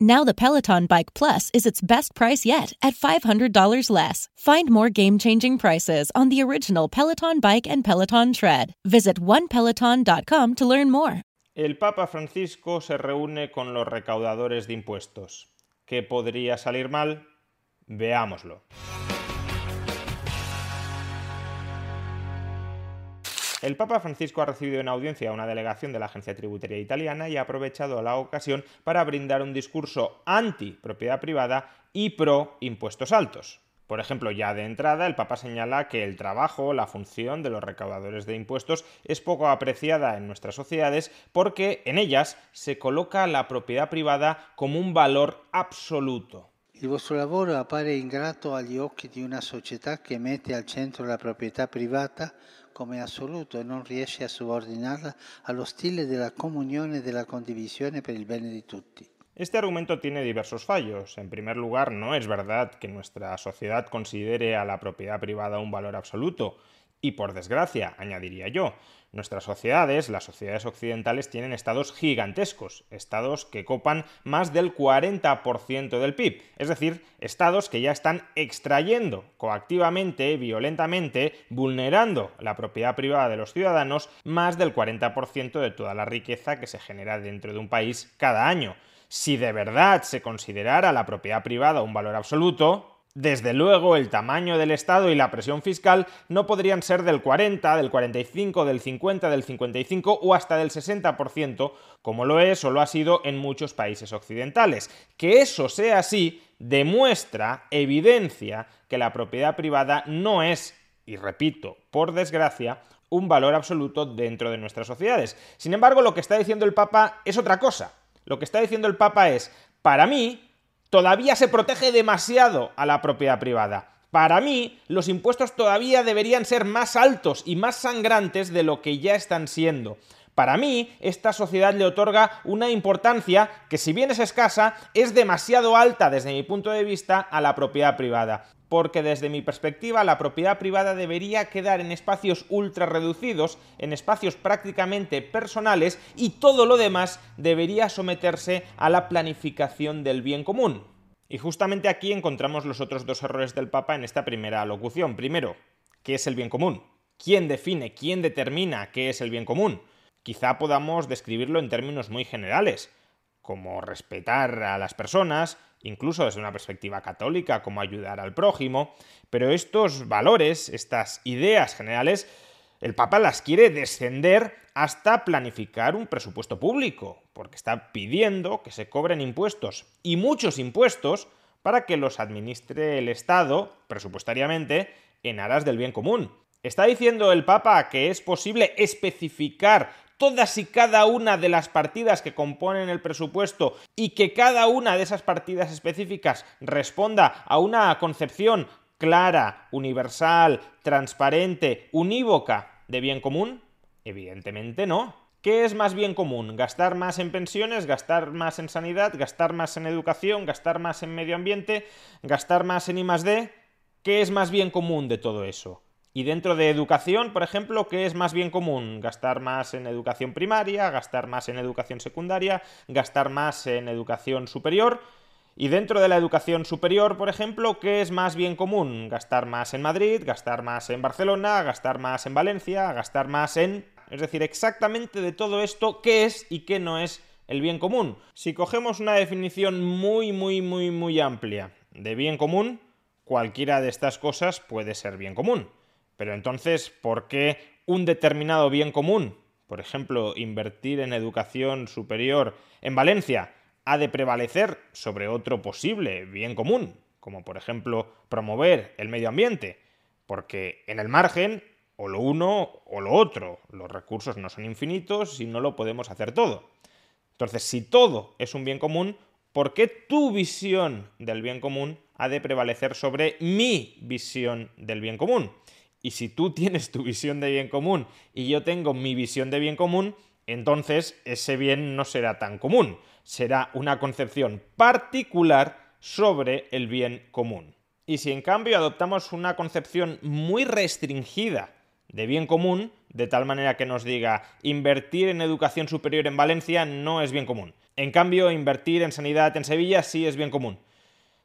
Now the Peloton Bike Plus is its best price yet at $500 less. Find more game-changing prices on the original Peloton Bike and Peloton Tread. Visit onepeloton.com to learn more. El Papa Francisco se reúne con los recaudadores de impuestos. ¿Qué podría salir mal? Veámoslo. El Papa Francisco ha recibido en audiencia a una delegación de la Agencia Tributaria Italiana y ha aprovechado la ocasión para brindar un discurso anti propiedad privada y pro impuestos altos. Por ejemplo, ya de entrada, el Papa señala que el trabajo, la función de los recaudadores de impuestos es poco apreciada en nuestras sociedades porque en ellas se coloca la propiedad privada como un valor absoluto. Il vostro lavoro appare ingrato agli occhi di una società che mette al centro la proprietà privata come assoluto e non riesce a subordinarla allo stile della comunione e della condivisione per il bene di tutti. Este argumento tiene diversos fallos. En primer lugar, no es verdad que nuestra sociedad considere a la propiedad privada un valor absoluto. Y por desgracia, añadiría yo, nuestras sociedades, las sociedades occidentales, tienen estados gigantescos, estados que copan más del 40% del PIB, es decir, estados que ya están extrayendo coactivamente, violentamente, vulnerando la propiedad privada de los ciudadanos, más del 40% de toda la riqueza que se genera dentro de un país cada año. Si de verdad se considerara la propiedad privada un valor absoluto, desde luego, el tamaño del Estado y la presión fiscal no podrían ser del 40, del 45, del 50, del 55 o hasta del 60%, como lo es o lo ha sido en muchos países occidentales. Que eso sea así demuestra, evidencia, que la propiedad privada no es, y repito, por desgracia, un valor absoluto dentro de nuestras sociedades. Sin embargo, lo que está diciendo el Papa es otra cosa. Lo que está diciendo el Papa es, para mí, todavía se protege demasiado a la propiedad privada. Para mí, los impuestos todavía deberían ser más altos y más sangrantes de lo que ya están siendo. Para mí, esta sociedad le otorga una importancia que, si bien es escasa, es demasiado alta desde mi punto de vista a la propiedad privada porque desde mi perspectiva la propiedad privada debería quedar en espacios ultra reducidos, en espacios prácticamente personales y todo lo demás debería someterse a la planificación del bien común. Y justamente aquí encontramos los otros dos errores del Papa en esta primera alocución. Primero, ¿qué es el bien común? ¿Quién define, quién determina qué es el bien común? Quizá podamos describirlo en términos muy generales, como respetar a las personas, incluso desde una perspectiva católica, como ayudar al prójimo, pero estos valores, estas ideas generales, el Papa las quiere descender hasta planificar un presupuesto público, porque está pidiendo que se cobren impuestos, y muchos impuestos, para que los administre el Estado, presupuestariamente, en aras del bien común. ¿Está diciendo el Papa que es posible especificar todas y cada una de las partidas que componen el presupuesto y que cada una de esas partidas específicas responda a una concepción clara, universal, transparente, unívoca de bien común? Evidentemente no. ¿Qué es más bien común? ¿Gastar más en pensiones? ¿Gastar más en sanidad? ¿Gastar más en educación? ¿Gastar más en medio ambiente? ¿Gastar más en I+D? ¿Qué es más bien común de todo eso? Y dentro de educación, por ejemplo, ¿qué es más bien común? Gastar más en educación primaria, gastar más en educación secundaria, gastar más en educación superior. Y dentro de la educación superior, por ejemplo, ¿qué es más bien común? Gastar más en Madrid, gastar más en Barcelona, gastar más en Valencia, gastar más en... Es decir, exactamente de todo esto, ¿qué es y qué no es el bien común? Si cogemos una definición muy, muy, muy, muy amplia de bien común, cualquiera de estas cosas puede ser bien común. Pero entonces, ¿por qué un determinado bien común, por ejemplo, invertir en educación superior en Valencia, ha de prevalecer sobre otro posible bien común, como por ejemplo promover el medio ambiente? Porque en el margen, o lo uno o lo otro, los recursos no son infinitos y no lo podemos hacer todo. Entonces, si todo es un bien común, ¿por qué tu visión del bien común ha de prevalecer sobre mi visión del bien común? Y si tú tienes tu visión de bien común y yo tengo mi visión de bien común, entonces ese bien no será tan común, será una concepción particular sobre el bien común. Y si en cambio adoptamos una concepción muy restringida de bien común, de tal manera que nos diga invertir en educación superior en Valencia no es bien común. En cambio, invertir en sanidad en Sevilla sí es bien común.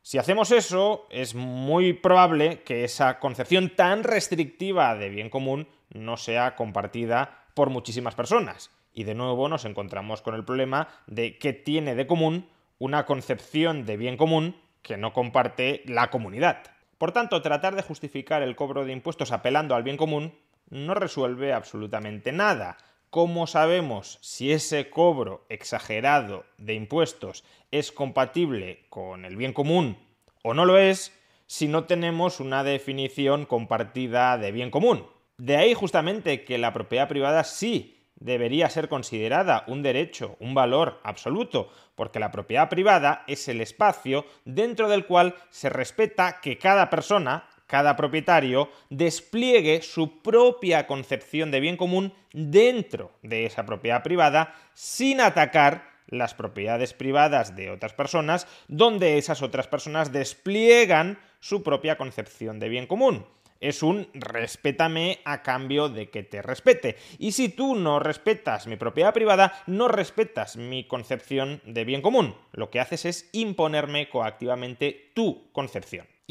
Si hacemos eso, es muy probable que esa concepción tan restrictiva de bien común no sea compartida por muchísimas personas. Y de nuevo nos encontramos con el problema de qué tiene de común una concepción de bien común que no comparte la comunidad. Por tanto, tratar de justificar el cobro de impuestos apelando al bien común no resuelve absolutamente nada. ¿Cómo sabemos si ese cobro exagerado de impuestos es compatible con el bien común o no lo es si no tenemos una definición compartida de bien común? De ahí justamente que la propiedad privada sí debería ser considerada un derecho, un valor absoluto, porque la propiedad privada es el espacio dentro del cual se respeta que cada persona, cada propietario despliegue su propia concepción de bien común dentro de esa propiedad privada sin atacar las propiedades privadas de otras personas, donde esas otras personas despliegan su propia concepción de bien común. Es un respétame a cambio de que te respete. Y si tú no respetas mi propiedad privada, no respetas mi concepción de bien común. Lo que haces es imponerme coactivamente tu concepción.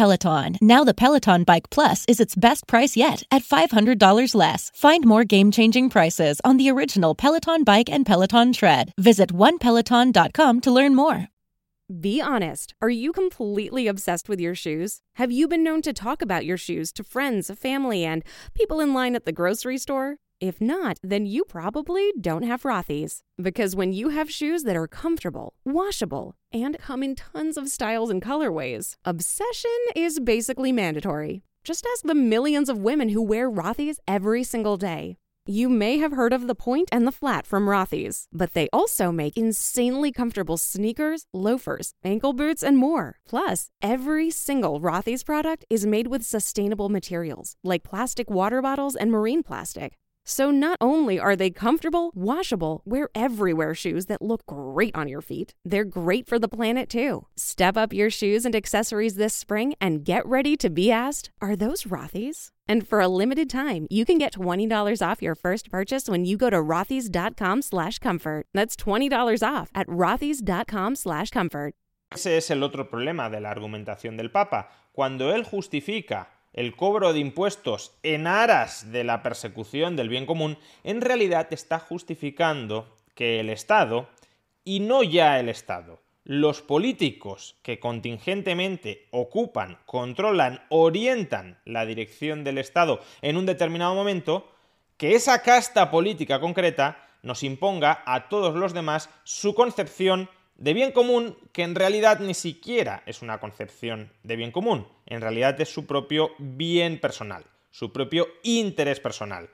Peloton. Now the Peloton Bike Plus is its best price yet at $500 less. Find more game-changing prices on the original Peloton Bike and Peloton Tread. Visit onepeloton.com to learn more. Be honest. Are you completely obsessed with your shoes? Have you been known to talk about your shoes to friends, family, and people in line at the grocery store? If not, then you probably don't have Rothy's. Because when you have shoes that are comfortable, washable, and come in tons of styles and colorways, obsession is basically mandatory. Just ask the millions of women who wear Rothy's every single day. You may have heard of the Point and the Flat from Rothy's, but they also make insanely comfortable sneakers, loafers, ankle boots, and more. Plus, every single Rothy's product is made with sustainable materials like plastic water bottles and marine plastic. So not only are they comfortable, washable, wear everywhere shoes that look great on your feet, they're great for the planet too. Step up your shoes and accessories this spring and get ready to be asked, are those Rothy's? And for a limited time, you can get $20 off your first purchase when you go to rothys.com slash comfort. That's $20 off at rothys.com slash comfort. Ese es el otro problema de la argumentación del Papa. Cuando él justifica el cobro de impuestos en aras de la persecución del bien común, en realidad está justificando que el Estado, y no ya el Estado, los políticos que contingentemente ocupan, controlan, orientan la dirección del Estado en un determinado momento, que esa casta política concreta nos imponga a todos los demás su concepción de bien común que en realidad ni siquiera es una concepción de bien común, en realidad es su propio bien personal, su propio interés personal.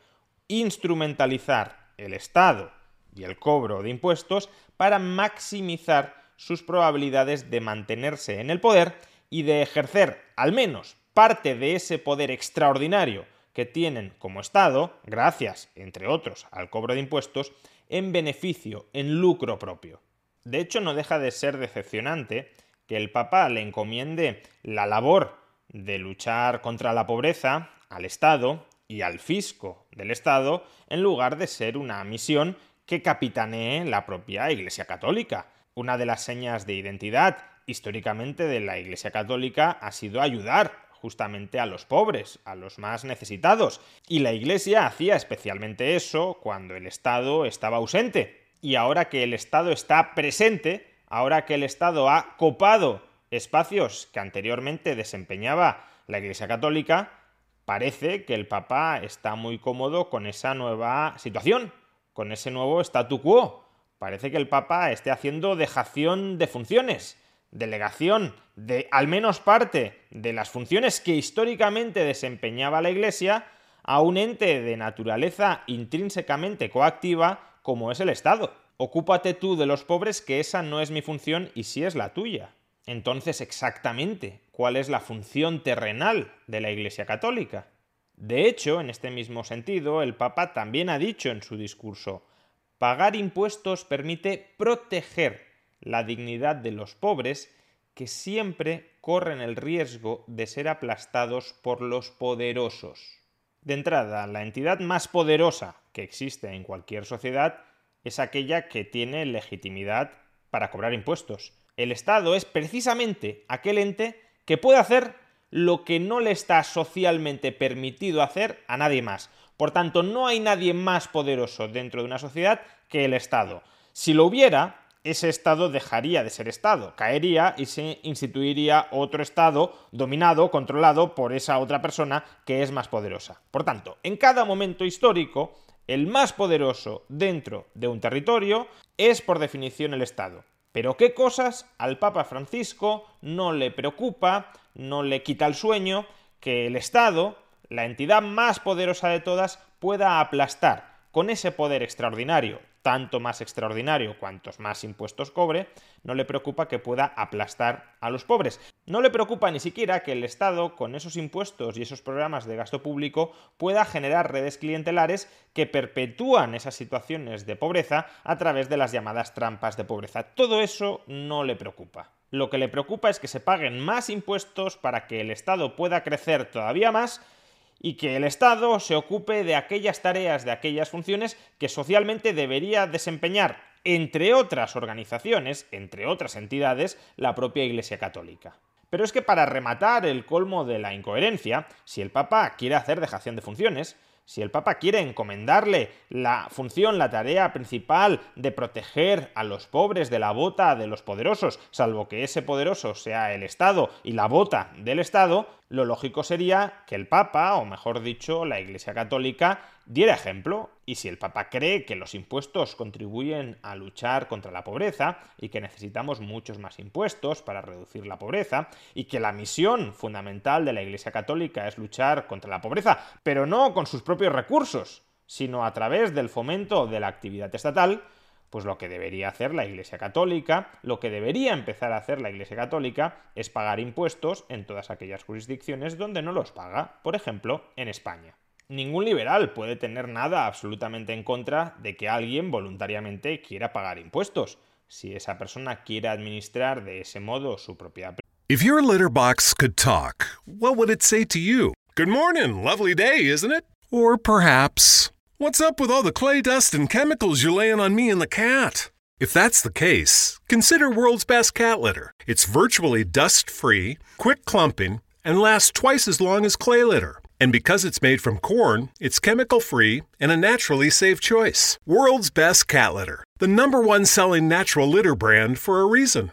Instrumentalizar el Estado y el cobro de impuestos para maximizar sus probabilidades de mantenerse en el poder y de ejercer al menos parte de ese poder extraordinario que tienen como Estado, gracias, entre otros, al cobro de impuestos, en beneficio, en lucro propio. De hecho, no deja de ser decepcionante que el Papa le encomiende la labor de luchar contra la pobreza al Estado y al fisco del Estado en lugar de ser una misión que capitanee la propia Iglesia Católica. Una de las señas de identidad históricamente de la Iglesia Católica ha sido ayudar justamente a los pobres, a los más necesitados. Y la Iglesia hacía especialmente eso cuando el Estado estaba ausente y ahora que el Estado está presente, ahora que el Estado ha copado espacios que anteriormente desempeñaba la Iglesia Católica, parece que el Papa está muy cómodo con esa nueva situación, con ese nuevo statu quo. Parece que el Papa esté haciendo dejación de funciones, delegación de al menos parte de las funciones que históricamente desempeñaba la Iglesia a un ente de naturaleza intrínsecamente coactiva como es el Estado. Ocúpate tú de los pobres que esa no es mi función y sí es la tuya. Entonces, exactamente, ¿cuál es la función terrenal de la Iglesia Católica? De hecho, en este mismo sentido, el Papa también ha dicho en su discurso, pagar impuestos permite proteger la dignidad de los pobres que siempre corren el riesgo de ser aplastados por los poderosos. De entrada, la entidad más poderosa que existe en cualquier sociedad es aquella que tiene legitimidad para cobrar impuestos. El Estado es precisamente aquel ente que puede hacer lo que no le está socialmente permitido hacer a nadie más. Por tanto, no hay nadie más poderoso dentro de una sociedad que el Estado. Si lo hubiera, ese Estado dejaría de ser Estado, caería y se instituiría otro Estado dominado, controlado por esa otra persona que es más poderosa. Por tanto, en cada momento histórico, el más poderoso dentro de un territorio es por definición el Estado. Pero qué cosas al Papa Francisco no le preocupa, no le quita el sueño que el Estado, la entidad más poderosa de todas, pueda aplastar con ese poder extraordinario tanto más extraordinario cuantos más impuestos cobre, no le preocupa que pueda aplastar a los pobres. No le preocupa ni siquiera que el Estado, con esos impuestos y esos programas de gasto público, pueda generar redes clientelares que perpetúan esas situaciones de pobreza a través de las llamadas trampas de pobreza. Todo eso no le preocupa. Lo que le preocupa es que se paguen más impuestos para que el Estado pueda crecer todavía más y que el Estado se ocupe de aquellas tareas, de aquellas funciones que socialmente debería desempeñar, entre otras organizaciones, entre otras entidades, la propia Iglesia Católica. Pero es que para rematar el colmo de la incoherencia, si el Papa quiere hacer dejación de funciones, si el Papa quiere encomendarle la función, la tarea principal de proteger a los pobres de la bota de los poderosos, salvo que ese poderoso sea el Estado y la bota del Estado, lo lógico sería que el Papa, o mejor dicho, la Iglesia Católica, diera ejemplo Y si el Papa cree que los impuestos contribuyen a luchar contra la pobreza y que necesitamos muchos más impuestos para reducir la pobreza y que la misión fundamental de la Iglesia Católica es luchar contra la pobreza, pero no con sus propios recursos, sino a través del fomento de la actividad estatal, pues lo que debería hacer la Iglesia Católica, lo que debería empezar a hacer la Iglesia Católica es pagar impuestos en todas aquellas jurisdicciones donde no los paga, por ejemplo, en España. Ningún liberal puede tener nada absolutamente en contra de que alguien voluntariamente quiera pagar impuestos, si esa persona quiere administrar de ese modo su propiedad. If your litter box could talk, what would it say to you? Good morning, lovely day, isn't it? Or perhaps, what's up with all the clay dust and chemicals you're laying on me and the cat? If that's the case, consider World's Best Cat Litter. It's virtually dust free, quick clumping, and lasts twice as long as clay litter. And because it's made from corn, it's chemical free and a naturally safe choice. World's Best Cat Litter, the number one selling natural litter brand for a reason.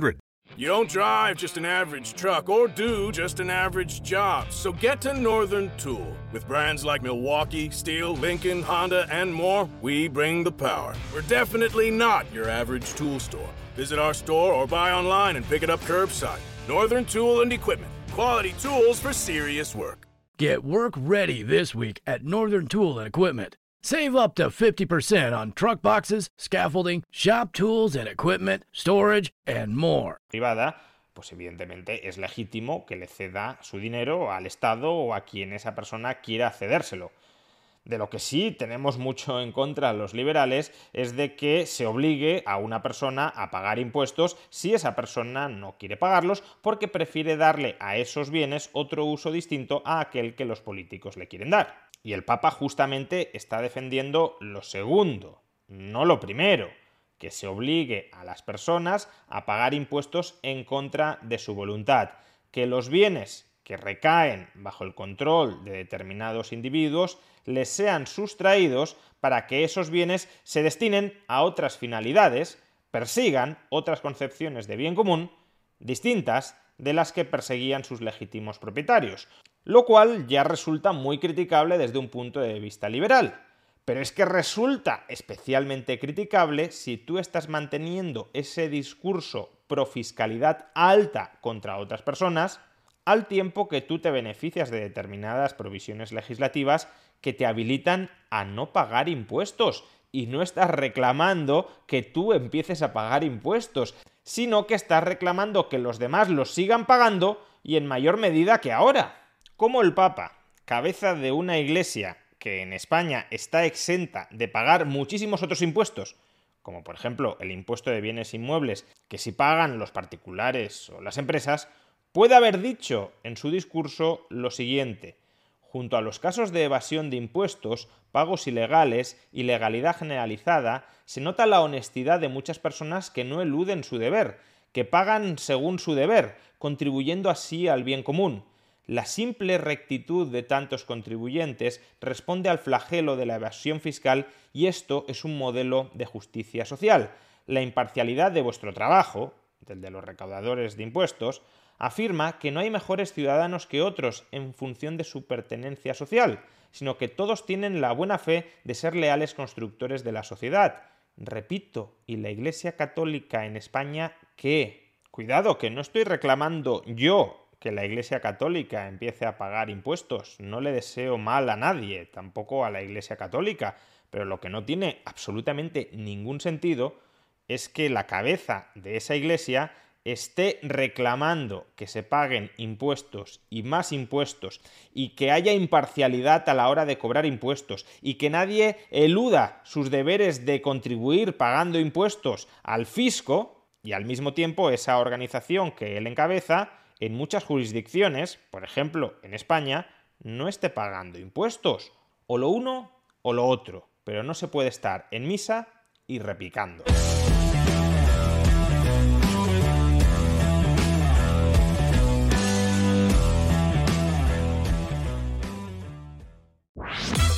888 532 3500. You don't drive just an average truck or do just an average job. So get to Northern Tool. With brands like Milwaukee, Steel, Lincoln, Honda, and more, we bring the power. We're definitely not your average tool store. Visit our store or buy online and pick it up curbside. Northern Tool and Equipment. Quality tools for serious work. Get work ready this week at Northern Tool and Equipment. Save up to 50% on truck boxes, scaffolding, shop tools and equipment, storage, and more. Privada, pues evidentemente es legítimo que le ceda su dinero al Estado o a quien esa persona quiera cedérselo. De lo que sí tenemos mucho en contra los liberales es de que se obligue a una persona a pagar impuestos si esa persona no quiere pagarlos porque prefiere darle a esos bienes otro uso distinto a aquel que los políticos le quieren dar. Y el Papa justamente está defendiendo lo segundo, no lo primero, que se obligue a las personas a pagar impuestos en contra de su voluntad, que los bienes que recaen bajo el control de determinados individuos les sean sustraídos para que esos bienes se destinen a otras finalidades, persigan otras concepciones de bien común distintas de las que perseguían sus legítimos propietarios lo cual ya resulta muy criticable desde un punto de vista liberal. Pero es que resulta especialmente criticable si tú estás manteniendo ese discurso pro fiscalidad alta contra otras personas, al tiempo que tú te beneficias de determinadas provisiones legislativas que te habilitan a no pagar impuestos. Y no estás reclamando que tú empieces a pagar impuestos, sino que estás reclamando que los demás los sigan pagando y en mayor medida que ahora. Como el Papa, cabeza de una iglesia que en España está exenta de pagar muchísimos otros impuestos, como por ejemplo el impuesto de bienes inmuebles, que si pagan los particulares o las empresas, puede haber dicho en su discurso lo siguiente. Junto a los casos de evasión de impuestos, pagos ilegales y legalidad generalizada, se nota la honestidad de muchas personas que no eluden su deber, que pagan según su deber, contribuyendo así al bien común. La simple rectitud de tantos contribuyentes responde al flagelo de la evasión fiscal y esto es un modelo de justicia social. La imparcialidad de vuestro trabajo, del de los recaudadores de impuestos, afirma que no hay mejores ciudadanos que otros en función de su pertenencia social, sino que todos tienen la buena fe de ser leales constructores de la sociedad. Repito, y la Iglesia Católica en España, ¿qué? Cuidado, que no estoy reclamando yo que la Iglesia Católica empiece a pagar impuestos. No le deseo mal a nadie, tampoco a la Iglesia Católica, pero lo que no tiene absolutamente ningún sentido es que la cabeza de esa Iglesia esté reclamando que se paguen impuestos y más impuestos y que haya imparcialidad a la hora de cobrar impuestos y que nadie eluda sus deberes de contribuir pagando impuestos al fisco y al mismo tiempo esa organización que él encabeza en muchas jurisdicciones, por ejemplo en España, no esté pagando impuestos o lo uno o lo otro, pero no se puede estar en misa y repicando.